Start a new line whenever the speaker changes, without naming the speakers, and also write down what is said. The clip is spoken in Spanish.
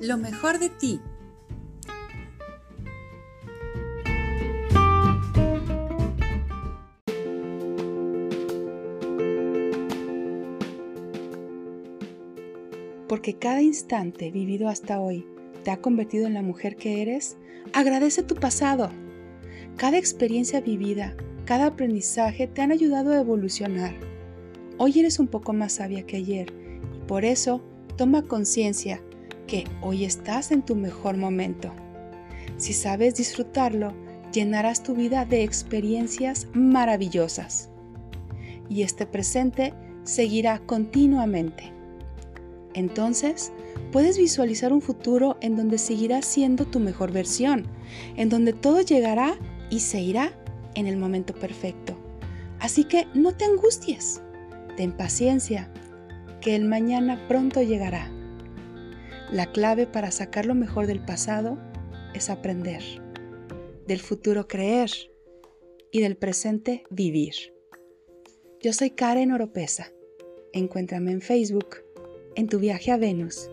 lo mejor de ti. Porque cada instante vivido hasta hoy te ha convertido en la mujer que eres, agradece tu pasado. Cada experiencia vivida, cada aprendizaje te han ayudado a evolucionar. Hoy eres un poco más sabia que ayer y por eso toma conciencia que hoy estás en tu mejor momento. Si sabes disfrutarlo, llenarás tu vida de experiencias maravillosas. Y este presente seguirá continuamente. Entonces, puedes visualizar un futuro en donde seguirás siendo tu mejor versión, en donde todo llegará y se irá en el momento perfecto. Así que no te angusties, ten paciencia, que el mañana pronto llegará. La clave para sacar lo mejor del pasado es aprender, del futuro creer y del presente vivir. Yo soy Karen Oropesa. Encuéntrame en Facebook, en tu viaje a Venus